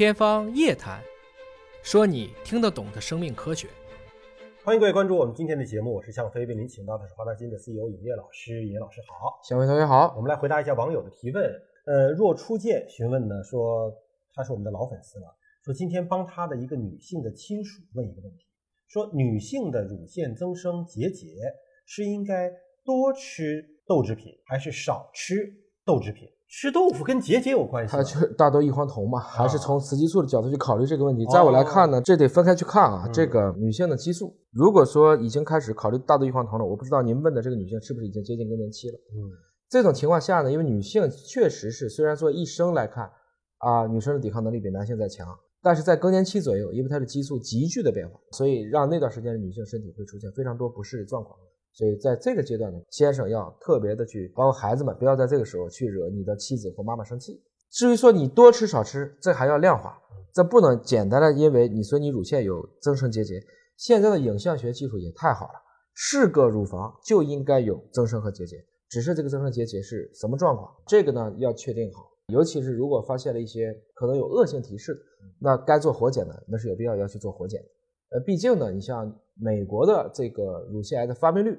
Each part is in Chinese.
天方夜谭，说你听得懂的生命科学。欢迎各位关注我们今天的节目，我是向飞，为您请到的是华大基因的 CEO 尹烨老师。尹烨老师好，小飞同学好。我们来回答一下网友的提问。呃，若初见询问呢，说他是我们的老粉丝了，说今天帮他的一个女性的亲属问一个问题，说女性的乳腺增生结节是应该多吃豆制品还是少吃豆制品？吃豆腐跟结节有关系？它就是大豆异黄酮嘛，还是从雌激素的角度去考虑这个问题？哦在我来看呢，这得分开去看啊。嗯这个女性的激素，如果说已经开始考虑大豆异黄酮了，我不知道您问的这个女性是不是已经接近更年期了。嗯这种情况下呢，因为女性确实是虽然说一生来看啊，女生的抵抗能力比男性在强，但是在更年期左右，因为她的激素急剧的变化，所以让那段时间的女性身体会出现非常多不适的状况。所以在这个阶段呢，先生要特别的去，包括孩子们，不要在这个时候去惹你的妻子或妈妈生气。至于说你多吃少吃，这还要量化，这不能简单的因为你说你乳腺有增生结节，现在的影像学技术也太好了，是个乳房就应该有增生和结节，只是这个增生结节是什么状况，这个呢要确定好。尤其是如果发现了一些可能有恶性提示，那该做活检的，那是有必要要去做活检的。呃，毕竟呢，你像美国的这个乳腺癌的发病率，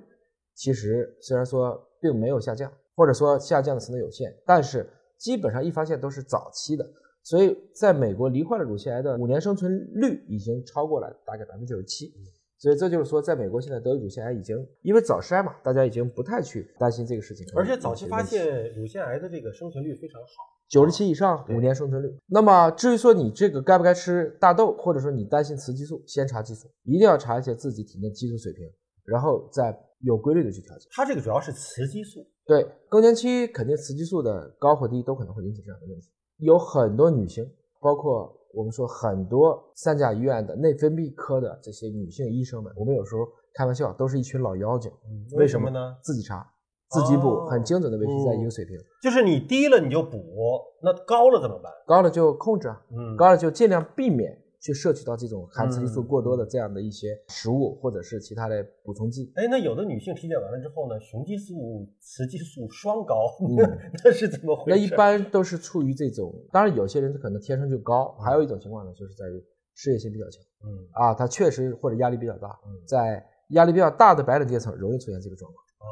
其实虽然说并没有下降，或者说下降的程度有限，但是基本上一发现都是早期的，所以在美国罹患了乳腺癌的五年生存率已经超过了大概百分之九十七。所以这就是说，在美国现在得乳腺癌已经因为早筛嘛，大家已经不太去担心这个事情，而且早期发现乳腺癌的这个生存率非常好。九十七以上对五年生存率。那么至于说你这个该不该吃大豆，或者说你担心雌激素，先查激素，一定要查一下自己体内激素水平，然后再有规律的去调节。它这个主要是雌激素，对，更年期肯定雌激素的高或低都可能会引起这样的问题。有很多女性，包括我们说很多三甲医院的内分泌科的这些女性医生们，我们有时候开玩笑，都是一群老妖精。为什么呢？自己查，自己补，哦。很精准的维持在一个水平，就是你低了你就补，那高了怎么办？高了就控制啊，嗯。高了就尽量避免去摄取到这种含雌激素嗯过多的这样的一些食物或者是其他的补充剂。哎，那有的女性体检完了之后呢，雄激素、雌激素双高，嗯。那是怎么回事？那一般都是处于这种，当然有些人他可能天生就高，还有一种情况呢，就是在于事业心比较强。嗯。啊，他确实或者压力比较大。嗯，在压力比较大的白领阶层容易出现这个状况。哦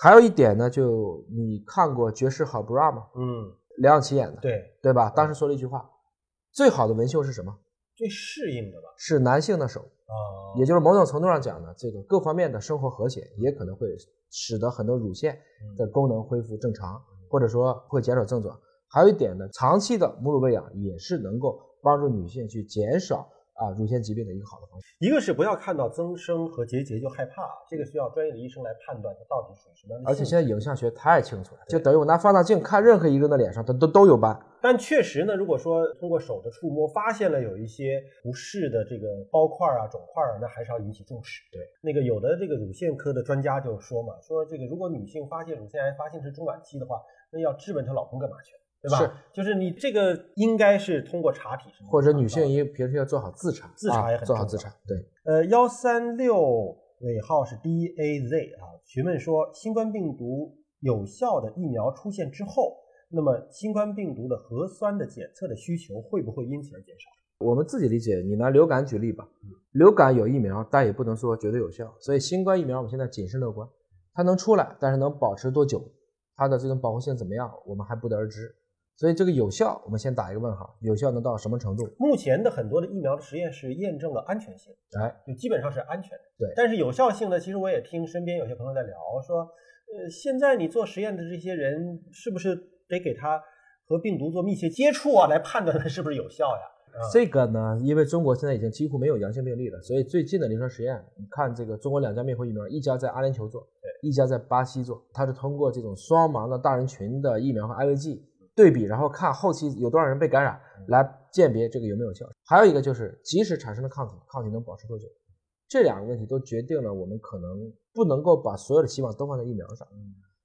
还有一点呢，就你看过《绝世好 bra》吗？嗯，梁咏琪演的，对，对吧？当时说了一句话：最好的文绣是什么？最适应的吧？是男性的手。啊，也就是某种程度上讲呢，这个各方面的生活和谐，也可能会使得很多乳腺的功能恢复正常，或者说会减少症状。还有一点呢，长期的母乳喂养也是能够帮助女性去减少啊乳腺疾病的一个好的方式。一个是不要看到增生和结节就害怕，这个需要专业的医生来判断它到底属于什么样的而。且现在影像学太清楚了，就等于我拿放大镜看任何一个人的脸上，它都都有斑。但确实呢，如果说通过手的触摸发现了有一些不适的这个包块啊、肿块啊，那还是要引起重视。对，那个有的这个乳腺科的专家就说嘛，说这个如果女性发现乳腺癌发现是中晚期的话，那要质问她老公干嘛去，对吧？是，就是你这个应该是通过查体或者女性因为平时要做好自查，自查也啊很重要做好自查。对，呃，幺三六尾号是 D A Z 啊，询问说新冠病毒有效的疫苗出现之后，那么新冠病毒的核酸的检测的需求会不会因此而减少？我们自己理解，你拿流感举例吧，流感有疫苗，但也不能说绝对有效，所以新冠疫苗我们现在谨慎乐观，它能出来，但是能保持多久，它的这种保护性怎么样，我们还不得而知。所以这个有效，我们先打一个问号，有效能到什么程度？目前的很多的疫苗的实验是验证了安全性，哎，就基本上是安全的。对但是有效性呢，其实我也听身边有些朋友在聊说，呃，现在你做实验的这些人是不是得给他和病毒做密切接触啊，来判断它是不是有效呀？啊这个呢，因为中国现在已经几乎没有阳性病例了，所以最近的临床实验，你看这个中国两家灭活疫苗，一家在阿联酋做，一家在巴西做，它是通过这种双盲的大人群的疫苗和安慰剂对比，然后看后期有多少人被感染，来鉴别这个有没有效。还有一个就是，即使产生了抗体，抗体能保持多久？这两个问题都决定了我们可能不能够把所有的希望都放在疫苗上。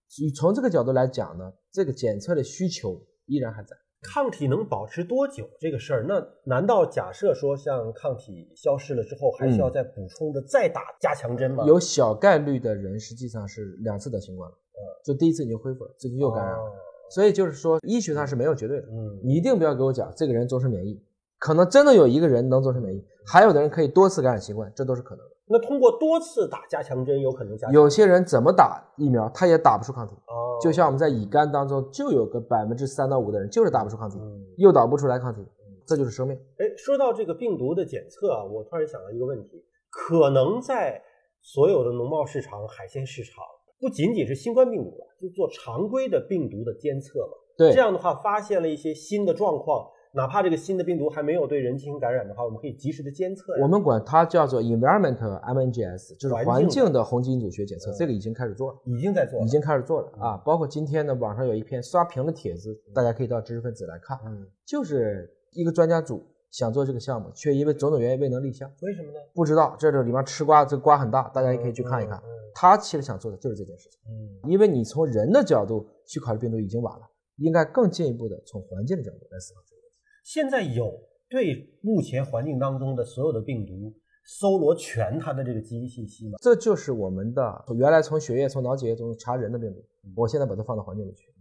所以从这个角度来讲呢，这个检测的需求依然还在。抗体能保持多久这个事儿，那难道假设说像抗体消失了之后，还需要再补充的再打加强针吗？有小概率的人实际上是两次得新冠了，就第一次已经恢复了，最近又感染了。哦所以就是说，医学上是没有绝对的，嗯，你一定不要给我讲这个人终身免疫，可能真的有一个人能终身免疫，还有的人可以多次感染新冠，这都是可能的。那通过多次打加强针，有可能加强有些人怎么打疫苗，他也打不出抗体。哦，就像我们在乙肝当中，就有个百分之三到五的人就是打不出抗体，嗯，诱导不出来抗体，这就是生命。哎，说到这个病毒的检测啊，我突然想到一个问题，可能在所有的农贸市场、海鲜市场，不仅仅是新冠病毒了，就做常规的病毒的监测嘛。对这，样的话，发现了一些新的状况，哪怕这个新的病毒还没有对人进行感染的话，我们可以及时的监测。我们管它叫做 environmental MNGS，就是环境的红基因组学检测，嗯这个已经开始做了。已经在做了，已经开始做了啊！嗯包括今天呢，网上有一篇刷屏的帖子，大家可以到知识分子来看，嗯，就是一个专家组想做这个项目，却因为种种原因未能立项，为什么呢？不知道这这里面吃瓜，这瓜很大，大家也可以去看一看。嗯他其实想做的就是这件事情，嗯，因为你从人的角度去考虑病毒已经晚了，应该更进一步的从环境的角度来思考这个问题。现在有对目前环境当中的所有的病毒搜罗全它的这个基因信息吗？这就是我们的原来从血液、从脑脊液中查人的病毒，我现在把它放到环境里去。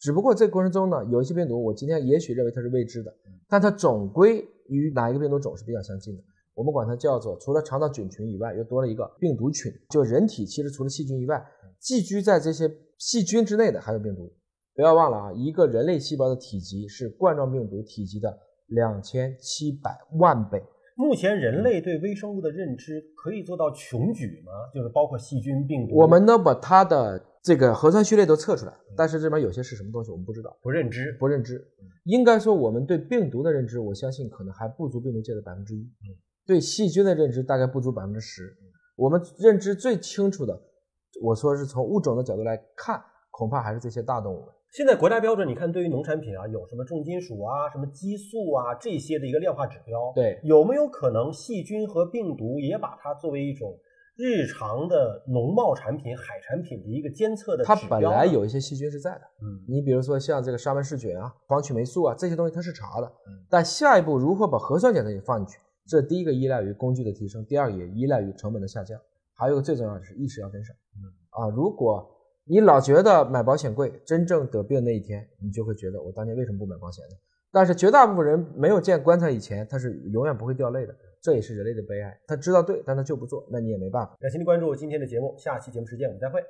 只不过这个过程中呢，有一些病毒，我今天也许认为它是未知的，但它总归与哪一个病毒种是比较相近的。我们管它叫做，除了肠道菌群以外，又多了一个病毒群。就人体其实除了细菌以外，寄居在这些细菌之内的还有病毒。不要忘了啊，一个人类细胞的体积是冠状病毒体积的两千七百万倍。目前人类对微生物的认知可以做到穷举吗？就是包括细菌、病毒，我们呢把它的这个核酸序列都测出来，但是这边有些是什么东西我们不知道，不认知。不认知。应该说我们对病毒的认知，我相信可能还不足病毒界的百分之一。对细菌的认知大概不足百分之十。我们认知最清楚的，我说是从物种的角度来看，恐怕还是这些大动物们。现在国家标准，你看对于农产品啊，有什么重金属啊、什么激素啊这些的一个量化指标，对，有没有可能细菌和病毒也把它作为一种日常的农贸产品、海产品的一个监测的它指标呢本来，有一些细菌是在的。嗯你比如说像这个沙门氏菌啊、黄曲霉素啊这些东西它是查的嗯，但下一步如何把核酸检测也放进去，这第一个依赖于工具的提升，第二个也依赖于成本的下降，还有一个最重要的是意识要跟上。嗯啊，如果你老觉得买保险贵，真正得病那一天，你就会觉得我当年为什么不买保险呢？但是绝大部分人没有见棺材以前，他是永远不会掉泪的，这也是人类的悲哀。他知道对，但他就不做，那你也没办法。感谢您关注今天的节目，下期节目时间我们再会。